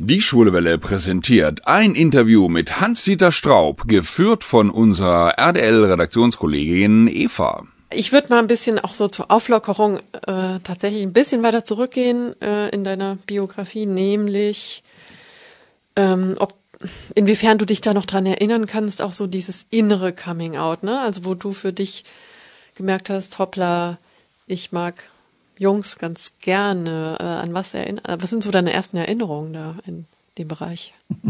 Die Schwulewelle präsentiert ein Interview mit Hans-Dieter Straub, geführt von unserer RDL-Redaktionskollegin Eva. Ich würde mal ein bisschen auch so zur Auflockerung äh, tatsächlich ein bisschen weiter zurückgehen äh, in deiner Biografie, nämlich ähm, ob inwiefern du dich da noch dran erinnern kannst, auch so dieses innere Coming Out, ne? Also wo du für dich gemerkt hast, hoppla, ich mag Jungs ganz gerne. Äh, an was erinnern, äh, was sind so deine ersten Erinnerungen da in dem Bereich?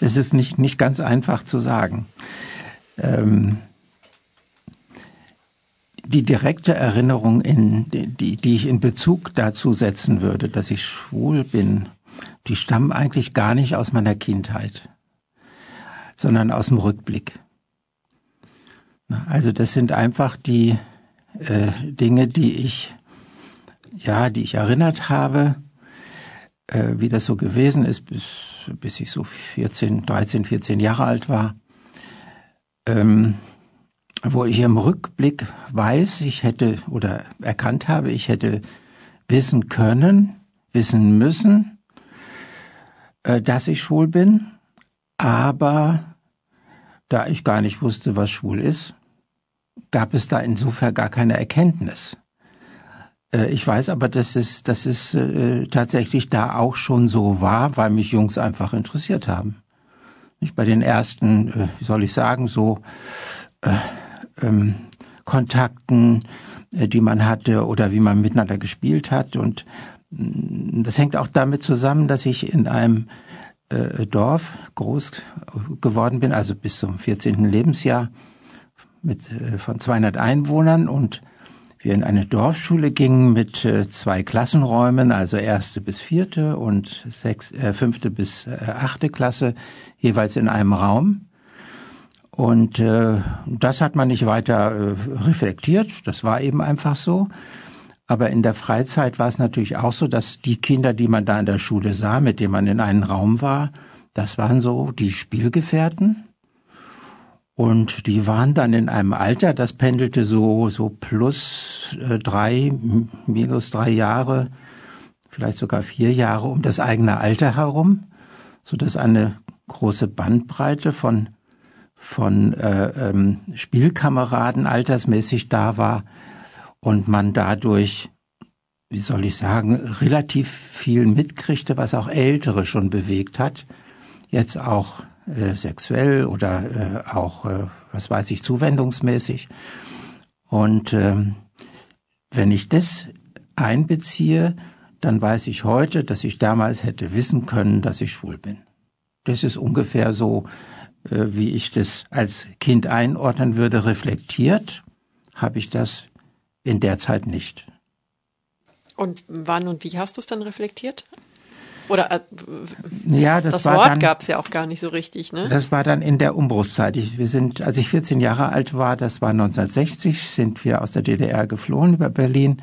Es ist nicht, nicht ganz einfach zu sagen. Ähm, die direkte Erinnerung, in, die, die ich in Bezug dazu setzen würde, dass ich schwul bin, die stammen eigentlich gar nicht aus meiner Kindheit, sondern aus dem Rückblick. Also das sind einfach die äh, Dinge, die ich ja, die ich erinnert habe, äh, wie das so gewesen ist, bis, bis ich so 14, 13, 14 Jahre alt war, ähm, wo ich im Rückblick weiß, ich hätte oder erkannt habe, ich hätte wissen können, wissen müssen, äh, dass ich schwul bin, aber da ich gar nicht wusste, was schwul ist, gab es da insofern gar keine Erkenntnis. Äh, ich weiß aber, dass es, dass es äh, tatsächlich da auch schon so war, weil mich Jungs einfach interessiert haben. Nicht bei den ersten, äh, wie soll ich sagen, so äh, ähm, Kontakten, äh, die man hatte oder wie man miteinander gespielt hat. Und mh, das hängt auch damit zusammen, dass ich in einem äh, Dorf groß geworden bin, also bis zum 14. Lebensjahr mit äh, von 200 Einwohnern und wir in eine Dorfschule gingen mit äh, zwei Klassenräumen, also erste bis vierte und sechs, äh, fünfte bis äh, achte Klasse, jeweils in einem Raum. Und äh, das hat man nicht weiter äh, reflektiert, das war eben einfach so. Aber in der Freizeit war es natürlich auch so, dass die Kinder, die man da in der Schule sah, mit denen man in einem Raum war, das waren so die Spielgefährten. Und die waren dann in einem Alter, das pendelte so, so plus äh, drei, minus drei Jahre, vielleicht sogar vier Jahre um das eigene Alter herum, so dass eine große Bandbreite von, von äh, ähm, Spielkameraden altersmäßig da war und man dadurch, wie soll ich sagen, relativ viel mitkriegte, was auch Ältere schon bewegt hat. Jetzt auch äh, sexuell oder äh, auch, äh, was weiß ich, zuwendungsmäßig. Und ähm, wenn ich das einbeziehe, dann weiß ich heute, dass ich damals hätte wissen können, dass ich schwul bin. Das ist ungefähr so, äh, wie ich das als Kind einordnen würde, reflektiert, habe ich das in der Zeit nicht. Und wann und wie hast du es dann reflektiert? Oder äh, ja, das, das war Wort gab es ja auch gar nicht so richtig, ne? Das war dann in der Umbruchszeit. Ich, wir sind, als ich 14 Jahre alt war, das war 1960, sind wir aus der DDR geflohen über Berlin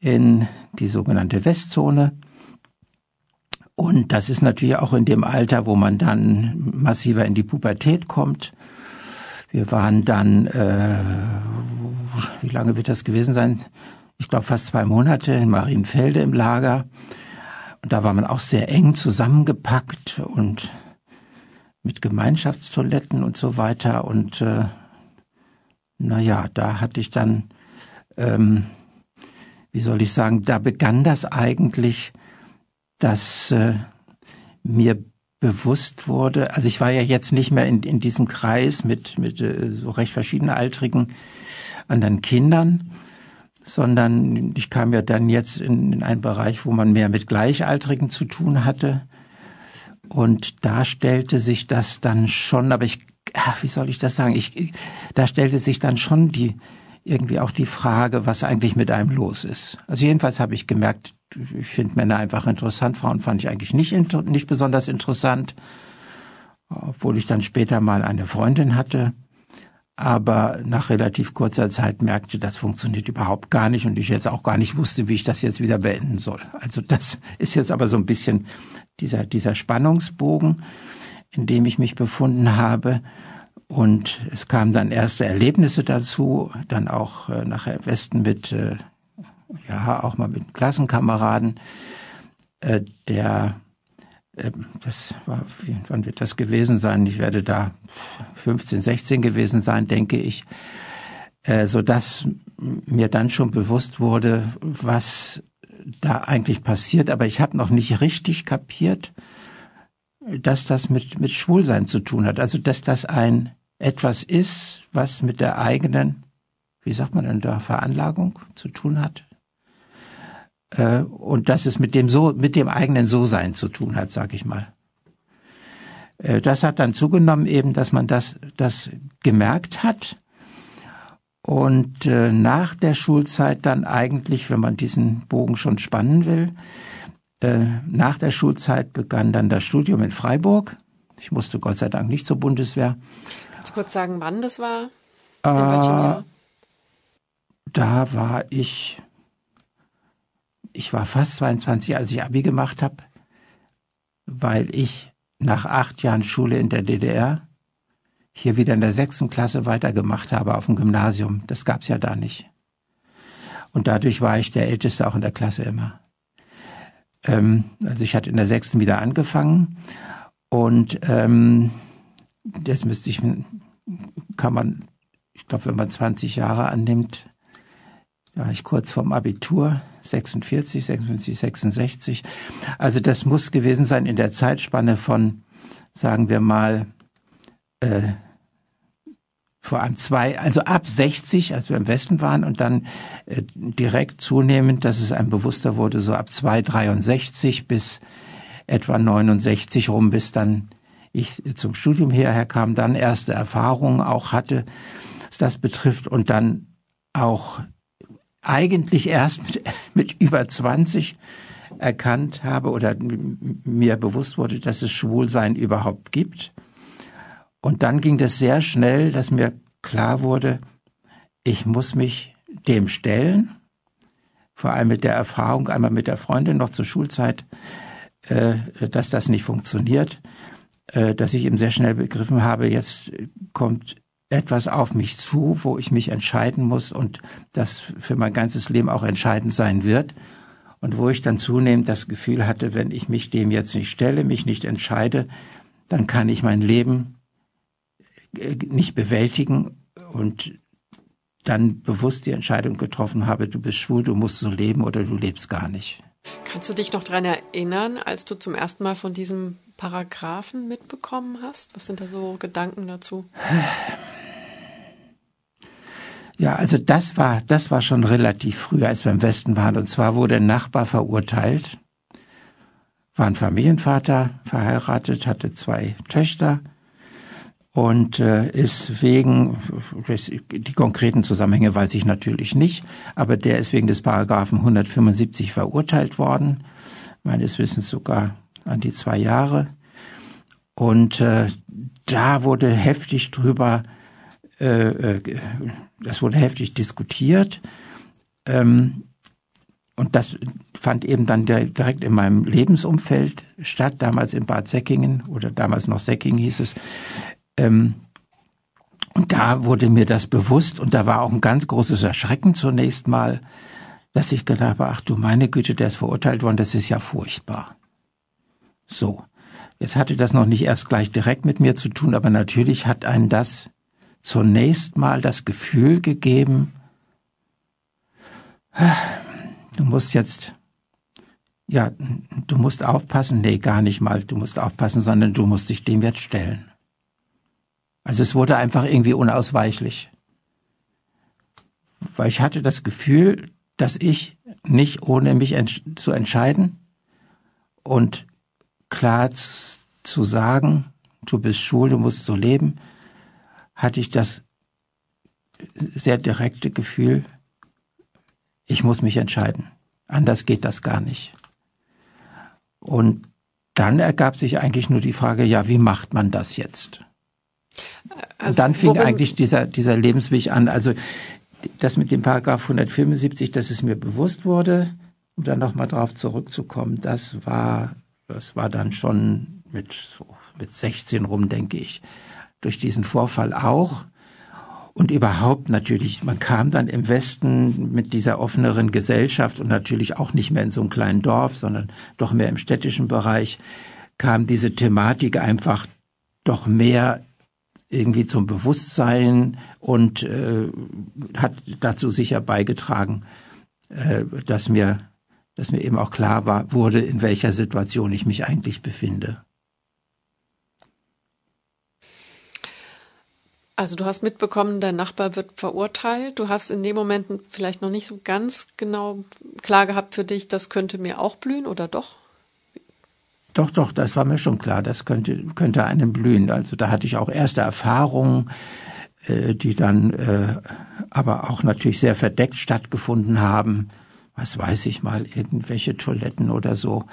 in die sogenannte Westzone. Und das ist natürlich auch in dem Alter, wo man dann massiver in die Pubertät kommt. Wir waren dann, äh, wie lange wird das gewesen sein? Ich glaube fast zwei Monate in Marienfelde im Lager. Da war man auch sehr eng zusammengepackt und mit Gemeinschaftstoiletten und so weiter. Und äh, naja, da hatte ich dann, ähm, wie soll ich sagen, da begann das eigentlich, dass äh, mir bewusst wurde, also ich war ja jetzt nicht mehr in, in diesem Kreis mit, mit äh, so recht verschiedenaltrigen anderen Kindern, sondern ich kam ja dann jetzt in, in einen Bereich, wo man mehr mit Gleichaltrigen zu tun hatte. Und da stellte sich das dann schon, aber ich, ach, wie soll ich das sagen? Ich, da stellte sich dann schon die, irgendwie auch die Frage, was eigentlich mit einem los ist. Also jedenfalls habe ich gemerkt, ich finde Männer einfach interessant, Frauen fand ich eigentlich nicht, nicht besonders interessant, obwohl ich dann später mal eine Freundin hatte, aber nach relativ kurzer Zeit merkte, das funktioniert überhaupt gar nicht und ich jetzt auch gar nicht wusste, wie ich das jetzt wieder beenden soll. Also das ist jetzt aber so ein bisschen dieser, dieser Spannungsbogen, in dem ich mich befunden habe. Und es kamen dann erste Erlebnisse dazu, dann auch äh, nachher im Westen mit, äh, ja, auch mal mit Klassenkameraden, äh, der das war, wann wird das gewesen sein? Ich werde da 15, 16 gewesen sein, denke ich, äh, so dass mir dann schon bewusst wurde, was da eigentlich passiert. Aber ich habe noch nicht richtig kapiert, dass das mit, mit Schwulsein zu tun hat. Also, dass das ein etwas ist, was mit der eigenen, wie sagt man denn da, Veranlagung zu tun hat. Äh, und dass es mit dem so, mit dem eigenen So-Sein zu tun hat, sag ich mal. Äh, das hat dann zugenommen eben, dass man das, das gemerkt hat. Und äh, nach der Schulzeit dann eigentlich, wenn man diesen Bogen schon spannen will, äh, nach der Schulzeit begann dann das Studium in Freiburg. Ich musste Gott sei Dank nicht zur Bundeswehr. Kannst du kurz sagen, wann das war? In äh, welchem Jahr? Da war ich, ich war fast 22, als ich Abi gemacht habe, weil ich nach acht Jahren Schule in der DDR hier wieder in der sechsten Klasse weitergemacht habe auf dem Gymnasium. Das gab's ja da nicht. Und dadurch war ich der Älteste auch in der Klasse immer. Ähm, also ich hatte in der sechsten wieder angefangen und ähm, das müsste ich, kann man, ich glaube, wenn man 20 Jahre annimmt, da war ich kurz vorm Abitur, 46, 56, 66. Also das muss gewesen sein in der Zeitspanne von, sagen wir mal, äh, vor allem zwei, also ab 60, als wir im Westen waren und dann äh, direkt zunehmend, dass es einem bewusster wurde, so ab 263 bis etwa 69 rum, bis dann ich zum Studium hierher kam, dann erste Erfahrungen auch hatte, was das betrifft und dann auch eigentlich erst mit, mit über 20 erkannt habe oder mir bewusst wurde, dass es Schwulsein überhaupt gibt. Und dann ging das sehr schnell, dass mir klar wurde, ich muss mich dem stellen, vor allem mit der Erfahrung, einmal mit der Freundin noch zur Schulzeit, äh, dass das nicht funktioniert, äh, dass ich eben sehr schnell begriffen habe, jetzt kommt etwas auf mich zu, wo ich mich entscheiden muss und das für mein ganzes Leben auch entscheidend sein wird. Und wo ich dann zunehmend das Gefühl hatte, wenn ich mich dem jetzt nicht stelle, mich nicht entscheide, dann kann ich mein Leben nicht bewältigen und dann bewusst die Entscheidung getroffen habe, du bist schwul, du musst so leben oder du lebst gar nicht. Kannst du dich noch daran erinnern, als du zum ersten Mal von diesem Paragraphen mitbekommen hast? Was sind da so Gedanken dazu? Ja, also das war, das war schon relativ früh, als wir im Westen waren. Und zwar wurde ein Nachbar verurteilt, war ein Familienvater, verheiratet, hatte zwei Töchter und äh, ist wegen, die konkreten Zusammenhänge weiß ich natürlich nicht, aber der ist wegen des Paragraphen 175 verurteilt worden, meines Wissens sogar an die zwei Jahre. Und äh, da wurde heftig drüber, äh, äh, das wurde heftig diskutiert. Ähm, und das fand eben dann direkt in meinem Lebensumfeld statt, damals in Bad Säckingen oder damals noch Säckingen hieß es. Ähm, und da wurde mir das bewusst und da war auch ein ganz großes Erschrecken zunächst mal, dass ich gedacht habe, ach du meine Güte, der ist verurteilt worden, das ist ja furchtbar. So. Jetzt hatte das noch nicht erst gleich direkt mit mir zu tun, aber natürlich hat einen das zunächst mal das Gefühl gegeben, du musst jetzt, ja, du musst aufpassen, nee, gar nicht mal, du musst aufpassen, sondern du musst dich dem jetzt stellen. Also es wurde einfach irgendwie unausweichlich. Weil ich hatte das Gefühl, dass ich nicht ohne mich ents zu entscheiden und klar zu sagen, du bist schwul, du musst so leben, hatte ich das sehr direkte Gefühl, ich muss mich entscheiden. Anders geht das gar nicht. Und dann ergab sich eigentlich nur die Frage, ja, wie macht man das jetzt? Also, und dann fing eigentlich dieser, dieser Lebensweg an. Also das mit dem Paragraph 175, dass es mir bewusst wurde, um dann nochmal drauf zurückzukommen, das war, das war dann schon mit, so, mit 16 rum, denke ich, durch diesen Vorfall auch. Und überhaupt natürlich, man kam dann im Westen mit dieser offeneren Gesellschaft und natürlich auch nicht mehr in so einem kleinen Dorf, sondern doch mehr im städtischen Bereich, kam diese Thematik einfach doch mehr irgendwie zum Bewusstsein und äh, hat dazu sicher beigetragen, äh, dass mir dass mir eben auch klar war, wurde, in welcher Situation ich mich eigentlich befinde. Also du hast mitbekommen, dein Nachbar wird verurteilt. Du hast in dem Moment vielleicht noch nicht so ganz genau klar gehabt für dich, das könnte mir auch blühen oder doch? Doch, doch, das war mir schon klar, das könnte, könnte einem blühen. Also da hatte ich auch erste Erfahrungen, äh, die dann äh, aber auch natürlich sehr verdeckt stattgefunden haben. Was weiß ich mal, irgendwelche Toiletten oder so.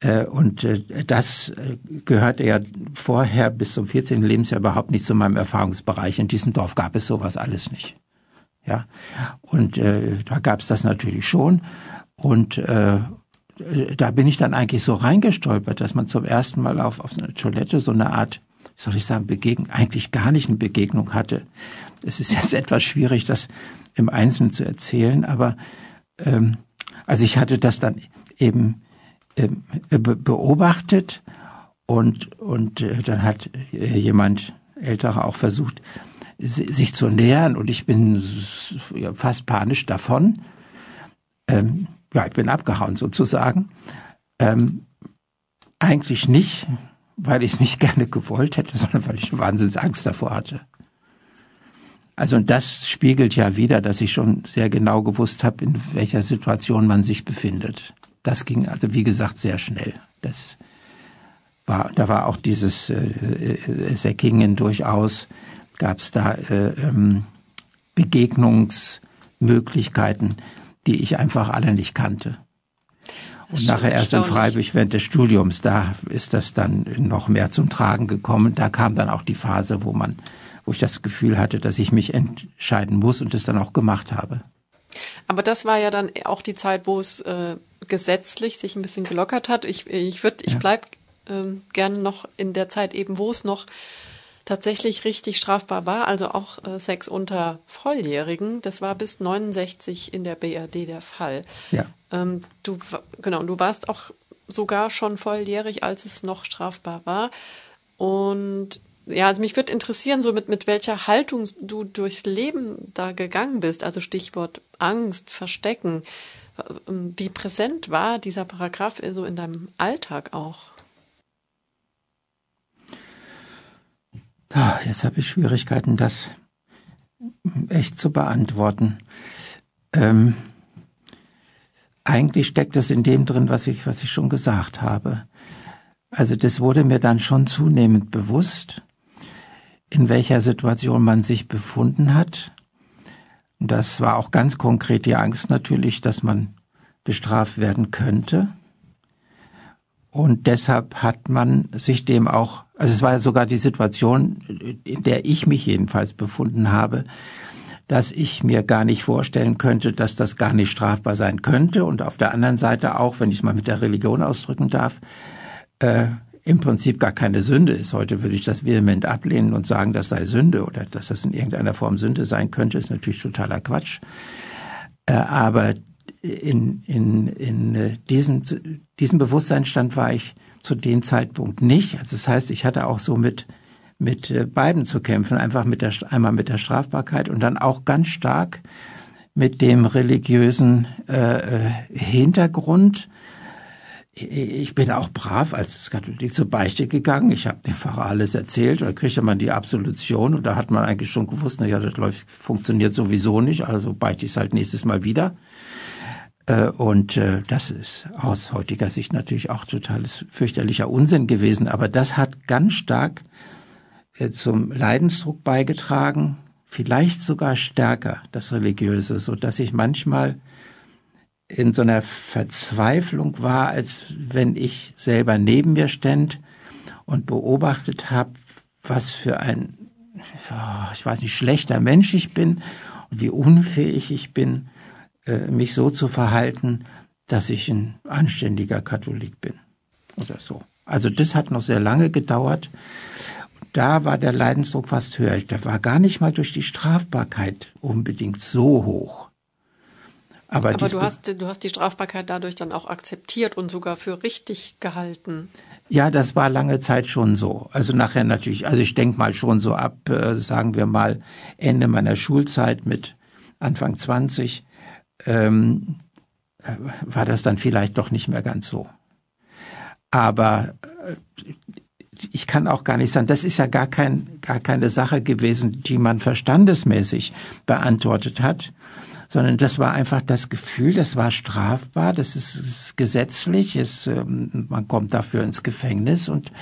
Äh, und äh, das äh, gehörte ja vorher bis zum 14. Lebensjahr überhaupt nicht zu meinem Erfahrungsbereich. In diesem Dorf gab es sowas alles nicht. Ja, und äh, da gab es das natürlich schon. Und äh, da bin ich dann eigentlich so reingestolpert, dass man zum ersten Mal auf, auf so einer Toilette so eine Art, soll ich sagen, Begegnung, eigentlich gar nicht eine Begegnung hatte. Es ist jetzt etwas schwierig, das im Einzelnen zu erzählen, aber ähm, also ich hatte das dann eben beobachtet und und äh, dann hat äh, jemand älterer auch versucht sich zu nähern und ich bin fast panisch davon. Ähm, ja, ich bin abgehauen sozusagen. Ähm, eigentlich nicht, weil ich es nicht gerne gewollt hätte, sondern weil ich eine Wahnsinnsangst davor hatte. Also und das spiegelt ja wieder, dass ich schon sehr genau gewusst habe, in welcher Situation man sich befindet. Das ging also wie gesagt sehr schnell. Das war, da war auch dieses äh, äh, Säckingen durchaus, gab es da äh, ähm, Begegnungsmöglichkeiten, die ich einfach alle nicht kannte. Und nachher erst in Freiburg während des Studiums, da ist das dann noch mehr zum Tragen gekommen. Da kam dann auch die Phase, wo man, wo ich das Gefühl hatte, dass ich mich entscheiden muss und das dann auch gemacht habe. Aber das war ja dann auch die Zeit, wo es äh, gesetzlich sich ein bisschen gelockert hat. Ich, ich würde, ich ja. bleib ähm, gerne noch in der Zeit eben, wo es noch tatsächlich richtig strafbar war, also auch äh, Sex unter Volljährigen. Das war bis 69 in der BRD der Fall. Ja. Ähm, du genau, du warst auch sogar schon volljährig, als es noch strafbar war. Und ja, also mich würde interessieren, so mit, mit welcher Haltung du durchs Leben da gegangen bist. Also Stichwort Angst, Verstecken. Ähm, wie präsent war dieser Paragraph so in deinem Alltag auch? Ah, jetzt habe ich Schwierigkeiten, das echt zu beantworten. Ähm, eigentlich steckt das in dem drin, was ich, was ich schon gesagt habe. Also das wurde mir dann schon zunehmend bewusst, in welcher Situation man sich befunden hat. Das war auch ganz konkret die Angst natürlich, dass man bestraft werden könnte. Und deshalb hat man sich dem auch, also es war ja sogar die Situation, in der ich mich jedenfalls befunden habe, dass ich mir gar nicht vorstellen könnte, dass das gar nicht strafbar sein könnte. Und auf der anderen Seite auch, wenn ich es mal mit der Religion ausdrücken darf, äh, im Prinzip gar keine Sünde ist. Heute würde ich das vehement ablehnen und sagen, das sei Sünde oder dass das in irgendeiner Form Sünde sein könnte, ist natürlich totaler Quatsch. Äh, aber in, in, in äh, diesem, diesem Bewusstseinsstand war ich zu dem Zeitpunkt nicht. Also das heißt, ich hatte auch so mit, mit äh, beiden zu kämpfen, einfach mit der, einmal mit der Strafbarkeit und dann auch ganz stark mit dem religiösen äh, Hintergrund, ich bin auch brav als Katholik zur Beichte gegangen. Ich habe dem Pfarrer alles erzählt. Da kriegte man die Absolution und da hat man eigentlich schon gewusst, na ja, das läuft, funktioniert sowieso nicht, also beichte ich es halt nächstes Mal wieder. Äh, und äh, das ist aus heutiger Sicht natürlich auch totales fürchterlicher Unsinn gewesen. Aber das hat ganz stark äh, zum Leidensdruck beigetragen, vielleicht sogar stärker das Religiöse, so dass ich manchmal in so einer Verzweiflung war, als wenn ich selber neben mir ständ und beobachtet habe, was für ein, ich weiß nicht, schlechter Mensch ich bin und wie unfähig ich bin, äh, mich so zu verhalten, dass ich ein anständiger Katholik bin oder so. Also das hat noch sehr lange gedauert. Da war der Leidensdruck fast höher. Der war gar nicht mal durch die Strafbarkeit unbedingt so hoch. Aber, Aber du, hast, du hast die Strafbarkeit dadurch dann auch akzeptiert und sogar für richtig gehalten. Ja, das war lange Zeit schon so. Also nachher natürlich, also ich denke mal schon so ab, äh, sagen wir mal, Ende meiner Schulzeit mit Anfang 20, ähm, äh, war das dann vielleicht doch nicht mehr ganz so. Aber äh, ich kann auch gar nicht sagen, das ist ja gar kein, gar keine Sache gewesen, die man verstandesmäßig beantwortet hat, sondern das war einfach das Gefühl, das war strafbar, das ist, ist gesetzlich, ist, ähm, man kommt dafür ins Gefängnis und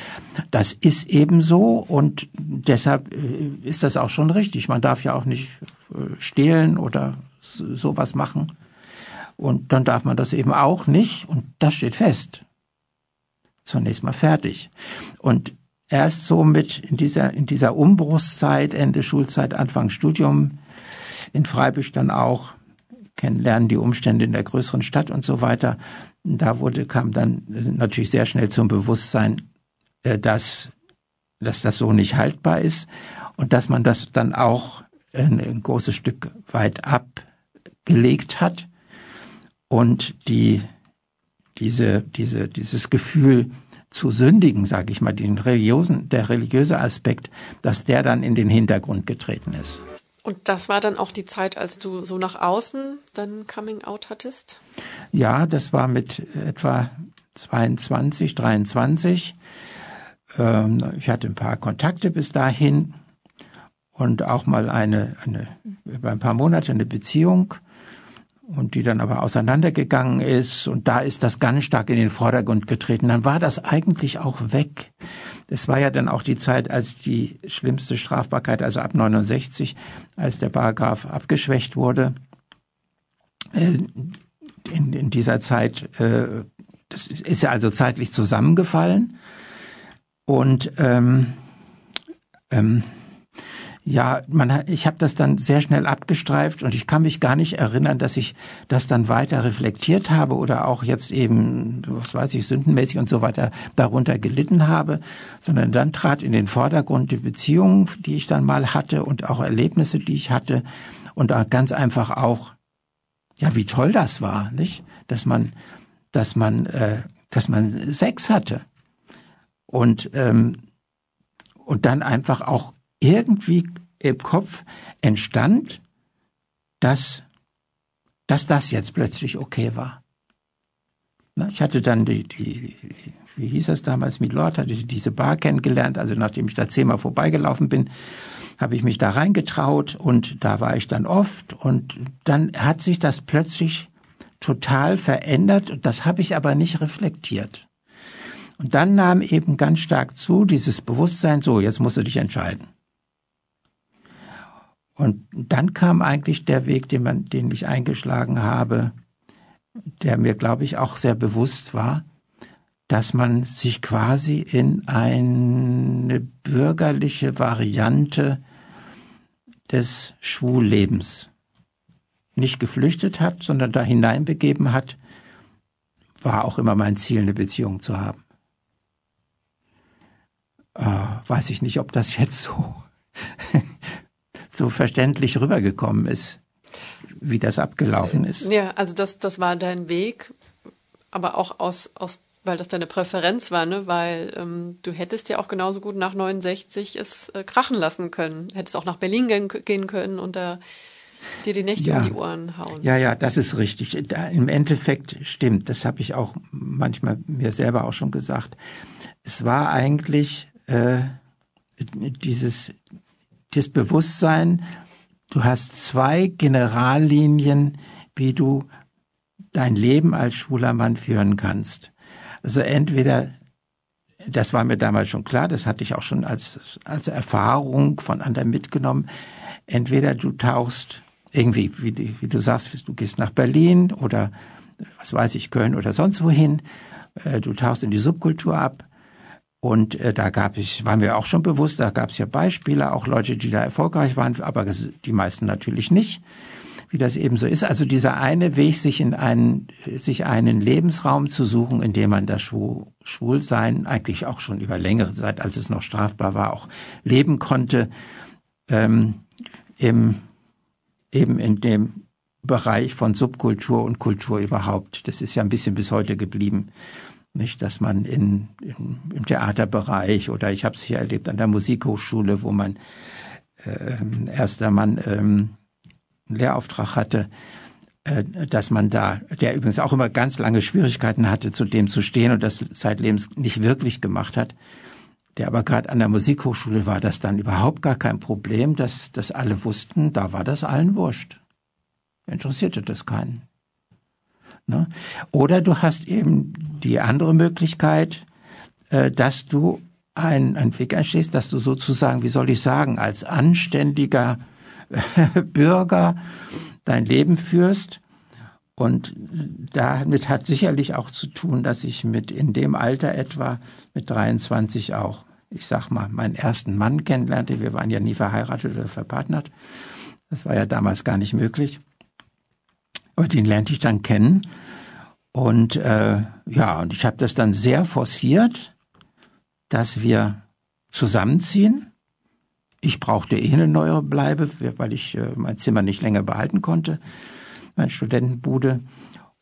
das ist eben so und deshalb äh, ist das auch schon richtig. Man darf ja auch nicht äh, stehlen oder sowas machen und dann darf man das eben auch nicht und das steht fest. Zunächst mal fertig. Und erst so mit in dieser, in dieser Umbruchszeit, Ende Schulzeit, Anfang Studium, in Freiburg dann auch kennenlernen die Umstände in der größeren Stadt und so weiter. Da wurde, kam dann natürlich sehr schnell zum Bewusstsein, äh, dass, dass das so nicht haltbar ist und dass man das dann auch ein, ein großes Stück weit abgelegt hat und die, diese, diese, dieses Gefühl zu sündigen, sage ich mal, den religiösen, der religiöse Aspekt, dass der dann in den Hintergrund getreten ist. Und das war dann auch die Zeit, als du so nach außen dann Coming Out hattest? Ja, das war mit etwa 22, 23. Ähm, ich hatte ein paar Kontakte bis dahin und auch mal eine, eine über ein paar Monate eine Beziehung und die dann aber auseinandergegangen ist und da ist das ganz stark in den Vordergrund getreten. Dann war das eigentlich auch weg. Es war ja dann auch die Zeit, als die schlimmste Strafbarkeit, also ab 69, als der Paragraph abgeschwächt wurde. Äh, in, in dieser Zeit, äh, das ist ja also zeitlich zusammengefallen. Und ähm, ähm, ja, man, ich habe das dann sehr schnell abgestreift und ich kann mich gar nicht erinnern, dass ich das dann weiter reflektiert habe oder auch jetzt eben, was weiß ich, sündenmäßig und so weiter darunter gelitten habe, sondern dann trat in den Vordergrund die Beziehungen, die ich dann mal hatte und auch Erlebnisse, die ich hatte und ganz einfach auch, ja, wie toll das war, nicht, dass man, dass man, äh, dass man Sex hatte. Und ähm, und dann einfach auch irgendwie im Kopf entstand, dass, dass das jetzt plötzlich okay war. Ich hatte dann die, die, wie hieß das damals, mit Lord, hatte ich diese Bar kennengelernt, also nachdem ich da zehnmal vorbeigelaufen bin, habe ich mich da reingetraut und da war ich dann oft und dann hat sich das plötzlich total verändert und das habe ich aber nicht reflektiert. Und dann nahm eben ganz stark zu dieses Bewusstsein, so, jetzt musst du dich entscheiden. Und dann kam eigentlich der Weg, den, man, den ich eingeschlagen habe, der mir, glaube ich, auch sehr bewusst war, dass man sich quasi in eine bürgerliche Variante des Schwullebens nicht geflüchtet hat, sondern da hineinbegeben hat, war auch immer mein Ziel, eine Beziehung zu haben. Äh, weiß ich nicht, ob das jetzt so so verständlich rübergekommen ist, wie das abgelaufen ist. Ja, also das, das war dein Weg, aber auch aus, aus weil das deine Präferenz war, ne? Weil ähm, du hättest ja auch genauso gut nach 69 es äh, krachen lassen können. Hättest auch nach Berlin gehen, gehen können und da dir die Nächte ja. um die Ohren hauen. Ja, ja, das ist richtig. Da, Im Endeffekt stimmt. Das habe ich auch manchmal mir selber auch schon gesagt. Es war eigentlich äh, dieses das Bewusstsein, du hast zwei Generallinien, wie du dein Leben als schwuler Mann führen kannst. Also entweder, das war mir damals schon klar, das hatte ich auch schon als, als Erfahrung von anderen mitgenommen, entweder du tauchst irgendwie, wie, wie du sagst, du gehst nach Berlin oder was weiß ich, Köln oder sonst wohin, äh, du tauchst in die Subkultur ab und äh, da gab es, waren wir auch schon bewusst, da gab es ja Beispiele, auch Leute, die da erfolgreich waren, aber die meisten natürlich nicht, wie das eben so ist. Also dieser eine Weg, sich in einen, sich einen Lebensraum zu suchen, in dem man das Schwul, Schwulsein eigentlich auch schon über längere Zeit, als es noch strafbar war, auch leben konnte, ähm, im, eben in dem Bereich von Subkultur und Kultur überhaupt. Das ist ja ein bisschen bis heute geblieben. Nicht, dass man in, in im Theaterbereich oder ich habe es hier erlebt an der Musikhochschule, wo man äh, erster Mann ähm, einen Lehrauftrag hatte, äh, dass man da, der übrigens auch immer ganz lange Schwierigkeiten hatte, zu dem zu stehen und das zeitlebens nicht wirklich gemacht hat, der aber gerade an der Musikhochschule war das dann überhaupt gar kein Problem, dass, dass alle wussten, da war das allen wurscht. Interessierte das keinen. Ne? Oder du hast eben die andere Möglichkeit, äh, dass du ein, ein Weg einschlägst, dass du sozusagen, wie soll ich sagen, als anständiger Bürger dein Leben führst. Und damit hat sicherlich auch zu tun, dass ich mit in dem Alter etwa mit 23 auch, ich sag mal, meinen ersten Mann kennenlernte. Wir waren ja nie verheiratet oder verpartnert. Das war ja damals gar nicht möglich. Aber den lernte ich dann kennen. Und äh, ja, und ich habe das dann sehr forciert, dass wir zusammenziehen. Ich brauchte eh eine neue Bleibe, weil ich äh, mein Zimmer nicht länger behalten konnte, mein Studentenbude.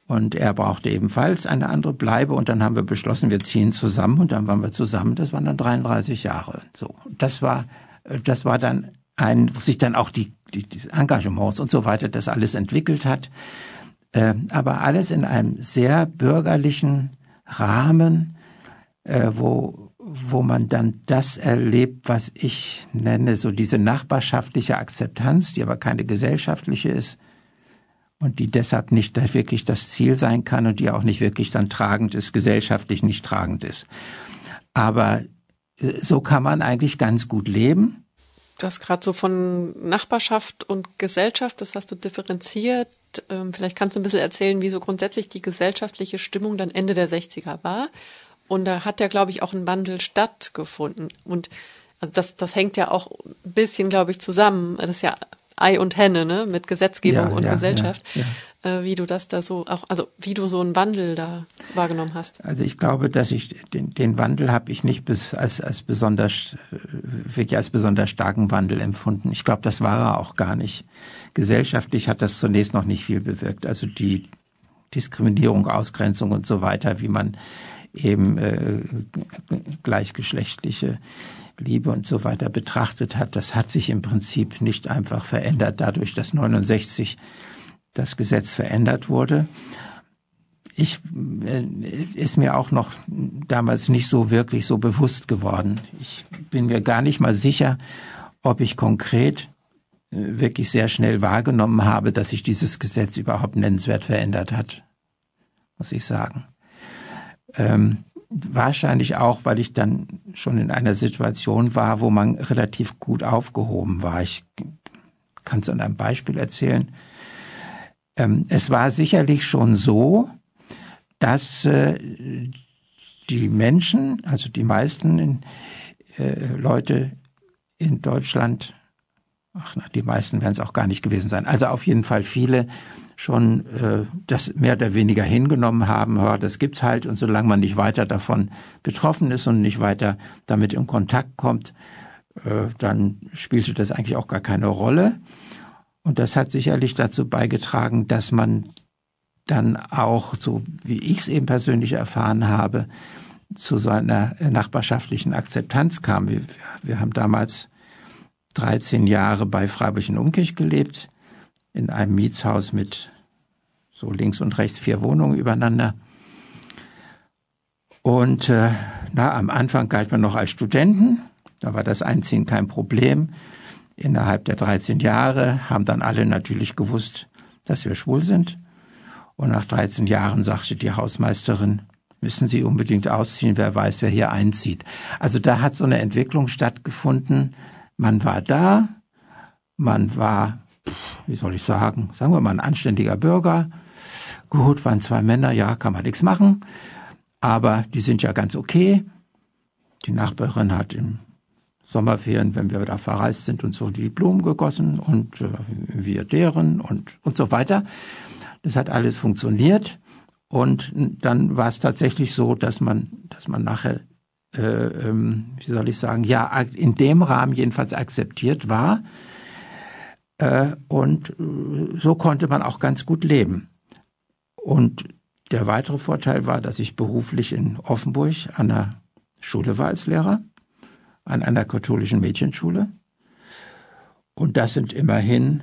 Und er brauchte ebenfalls eine andere Bleibe. Und dann haben wir beschlossen, wir ziehen zusammen. Und dann waren wir zusammen. Das waren dann 33 Jahre. So, das war, äh, das war dann ein, wo sich dann auch die, die, die Engagements und so weiter, das alles entwickelt hat. Äh, aber alles in einem sehr bürgerlichen Rahmen, äh, wo wo man dann das erlebt, was ich nenne, so diese nachbarschaftliche Akzeptanz, die aber keine gesellschaftliche ist und die deshalb nicht wirklich das Ziel sein kann und die auch nicht wirklich dann tragend ist, gesellschaftlich nicht tragend ist. Aber äh, so kann man eigentlich ganz gut leben. Du hast gerade so von Nachbarschaft und Gesellschaft, das hast du differenziert. Ähm, vielleicht kannst du ein bisschen erzählen, wie so grundsätzlich die gesellschaftliche Stimmung dann Ende der 60er war und da hat ja, glaube ich, auch ein Wandel stattgefunden. Und also das, das hängt ja auch ein bisschen, glaube ich, zusammen. Das ist ja Ei und Henne, ne, mit Gesetzgebung ja, und ja, Gesellschaft. Ja, wie du das da so auch, also wie du so einen Wandel da wahrgenommen hast. Also ich glaube, dass ich den, den Wandel habe ich nicht bis, als, als besonders, äh, wirklich als besonders starken Wandel empfunden. Ich glaube, das war er auch gar nicht. Gesellschaftlich hat das zunächst noch nicht viel bewirkt. Also die Diskriminierung, Ausgrenzung und so weiter, wie man eben äh, gleichgeschlechtliche Liebe und so weiter betrachtet hat, das hat sich im Prinzip nicht einfach verändert, dadurch, dass 69 das Gesetz verändert wurde. Ich äh, ist mir auch noch damals nicht so wirklich so bewusst geworden. Ich bin mir gar nicht mal sicher, ob ich konkret äh, wirklich sehr schnell wahrgenommen habe, dass sich dieses Gesetz überhaupt nennenswert verändert hat, muss ich sagen. Ähm, wahrscheinlich auch, weil ich dann schon in einer Situation war, wo man relativ gut aufgehoben war. Ich kann es an einem Beispiel erzählen. Ähm, es war sicherlich schon so, dass äh, die Menschen, also die meisten äh, Leute in Deutschland, ach na, die meisten werden es auch gar nicht gewesen sein, also auf jeden Fall viele schon äh, das mehr oder weniger hingenommen haben, ja, das gibt's halt und solange man nicht weiter davon betroffen ist und nicht weiter damit in Kontakt kommt, äh, dann spielte das eigentlich auch gar keine Rolle. Und das hat sicherlich dazu beigetragen, dass man dann auch, so wie ich es eben persönlich erfahren habe, zu so einer nachbarschaftlichen Akzeptanz kam. Wir, wir haben damals 13 Jahre bei Freiburg in Umkirch gelebt, in einem Mietshaus mit so links und rechts vier Wohnungen übereinander. Und äh, na, am Anfang galt man noch als Studenten, da war das Einziehen kein Problem. Innerhalb der 13 Jahre haben dann alle natürlich gewusst, dass wir schwul sind. Und nach 13 Jahren sagte die Hausmeisterin, müssen Sie unbedingt ausziehen, wer weiß, wer hier einzieht. Also da hat so eine Entwicklung stattgefunden. Man war da, man war, wie soll ich sagen, sagen wir mal ein anständiger Bürger, Gut, waren zwei Männer, ja, kann man nichts machen. Aber die sind ja ganz okay. Die Nachbarin hat im Sommerferien, wenn wir da verreist sind und so, die Blumen gegossen und äh, wir deren und, und so weiter. Das hat alles funktioniert. Und dann war es tatsächlich so, dass man, dass man nachher, äh, ähm, wie soll ich sagen, ja, in dem Rahmen jedenfalls akzeptiert war. Äh, und äh, so konnte man auch ganz gut leben. Und der weitere Vorteil war, dass ich beruflich in Offenburg an der Schule war als Lehrer, an einer katholischen Mädchenschule. Und das sind immerhin